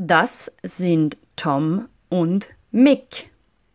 Das sind Tom und Mick.